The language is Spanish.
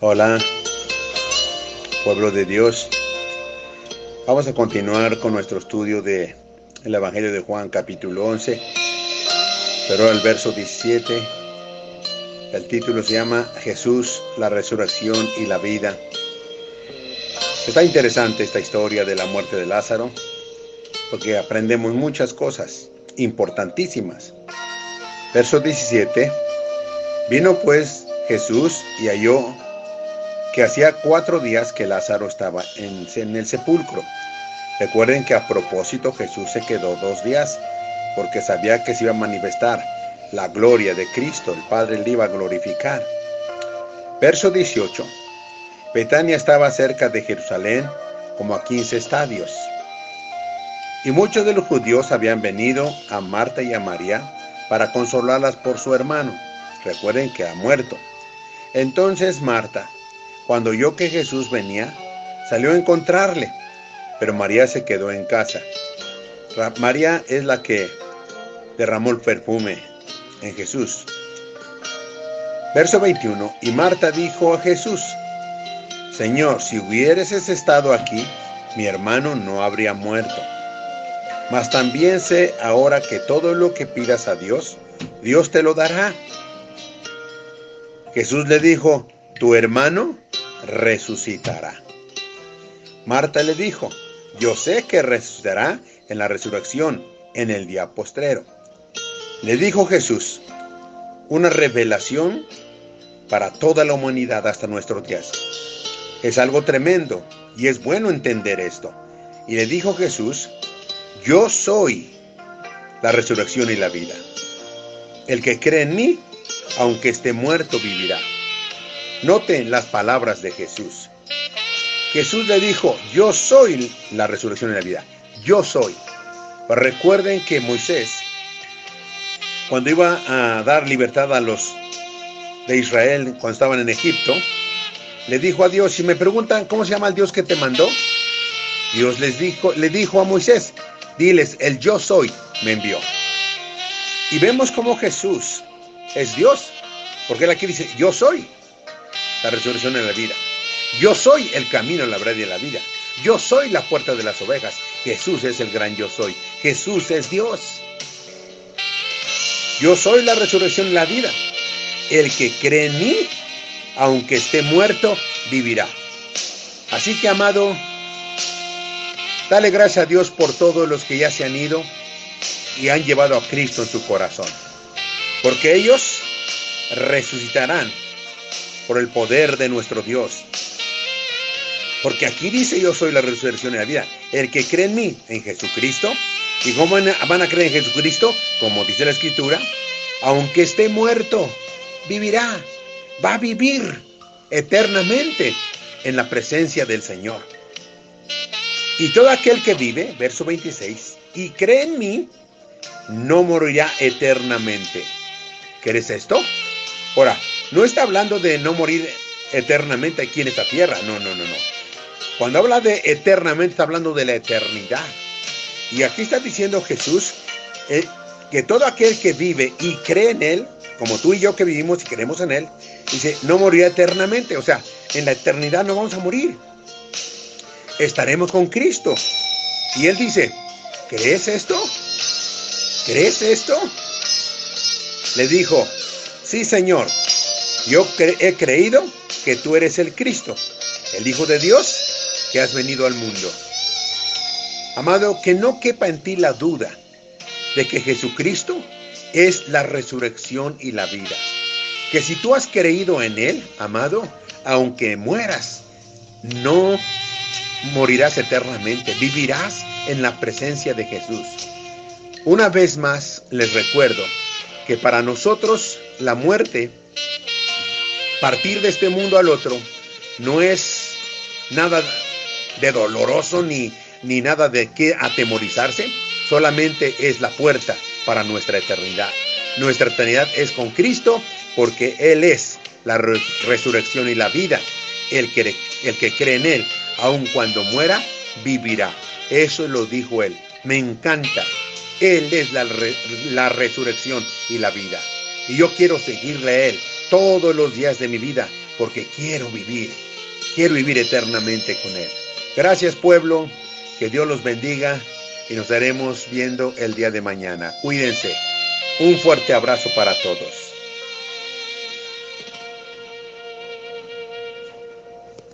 Hola, pueblo de Dios. Vamos a continuar con nuestro estudio de el Evangelio de Juan capítulo 11, pero el verso 17. El título se llama Jesús, la resurrección y la vida. Está interesante esta historia de la muerte de Lázaro, porque aprendemos muchas cosas importantísimas. Verso 17. Vino pues Jesús y halló que hacía cuatro días que Lázaro estaba en, el sepulcro. Recuerden que a propósito Jesús se quedó dos días porque sabía que se iba a manifestar la gloria de Cristo, el Padre le iba a glorificar. Verso 18. Betania estaba cerca de Jerusalén como a 15 estadios. Y muchos de los judíos habían venido a Marta y a María para consolarlas por su hermano. Recuerden que ha muerto. Entonces Marta, cuando oyó que Jesús venía, salió a encontrarle, pero María se quedó en casa. María es la que derramó el perfume en Jesús. Verso 21. Y Marta dijo a Jesús, Señor, si hubieras estado aquí, mi hermano no habría muerto. Mas también sé ahora que todo lo que pidas a Dios, Dios te lo dará. Jesús le dijo, tu hermano resucitará. Marta le dijo, yo sé que resucitará en la resurrección, en el día postrero. Le dijo Jesús, una revelación para toda la humanidad hasta nuestros días. Es algo tremendo y es bueno entender esto. Y le dijo Jesús, yo soy la resurrección y la vida. El que cree en mí, aunque esté muerto, vivirá. Noten las palabras de Jesús. Jesús le dijo, yo soy la resurrección y la vida. Yo soy. recuerden que Moisés, cuando iba a dar libertad a los de Israel, cuando estaban en Egipto, le dijo a Dios, si me preguntan cómo se llama el Dios que te mandó, Dios les dijo, le dijo a Moisés, Diles, el yo soy me envió. Y vemos cómo Jesús es Dios, porque él aquí dice, yo soy la resurrección de la vida. Yo soy el camino, la verdad y la vida. Yo soy la puerta de las ovejas. Jesús es el gran yo soy. Jesús es Dios. Yo soy la resurrección y la vida. El que cree en mí, aunque esté muerto, vivirá. Así que, amado, Dale gracias a Dios por todos los que ya se han ido y han llevado a Cristo en su corazón. Porque ellos resucitarán por el poder de nuestro Dios. Porque aquí dice yo soy la resurrección y la vida. El que cree en mí, en Jesucristo, ¿y cómo van a creer en Jesucristo? Como dice la Escritura, aunque esté muerto, vivirá, va a vivir eternamente en la presencia del Señor. Y todo aquel que vive, verso 26, y cree en mí, no morirá eternamente. ¿Quieres esto? Ahora, no está hablando de no morir eternamente aquí en esta tierra. No, no, no, no. Cuando habla de eternamente, está hablando de la eternidad. Y aquí está diciendo Jesús eh, que todo aquel que vive y cree en Él, como tú y yo que vivimos y creemos en Él, dice, no morirá eternamente. O sea, en la eternidad no vamos a morir estaremos con Cristo. Y él dice, ¿crees esto? ¿Crees esto? Le dijo, sí Señor, yo he creído que tú eres el Cristo, el Hijo de Dios que has venido al mundo. Amado, que no quepa en ti la duda de que Jesucristo es la resurrección y la vida. Que si tú has creído en Él, amado, aunque mueras, no morirás eternamente, vivirás en la presencia de Jesús. Una vez más les recuerdo que para nosotros la muerte, partir de este mundo al otro, no es nada de doloroso ni, ni nada de qué atemorizarse, solamente es la puerta para nuestra eternidad. Nuestra eternidad es con Cristo porque Él es la resurrección y la vida. El que, el que cree en Él aun cuando muera, vivirá. Eso lo dijo él. Me encanta. Él es la, la resurrección y la vida. Y yo quiero seguirle a Él todos los días de mi vida porque quiero vivir, quiero vivir eternamente con Él. Gracias pueblo, que Dios los bendiga y nos estaremos viendo el día de mañana. Cuídense. Un fuerte abrazo para todos.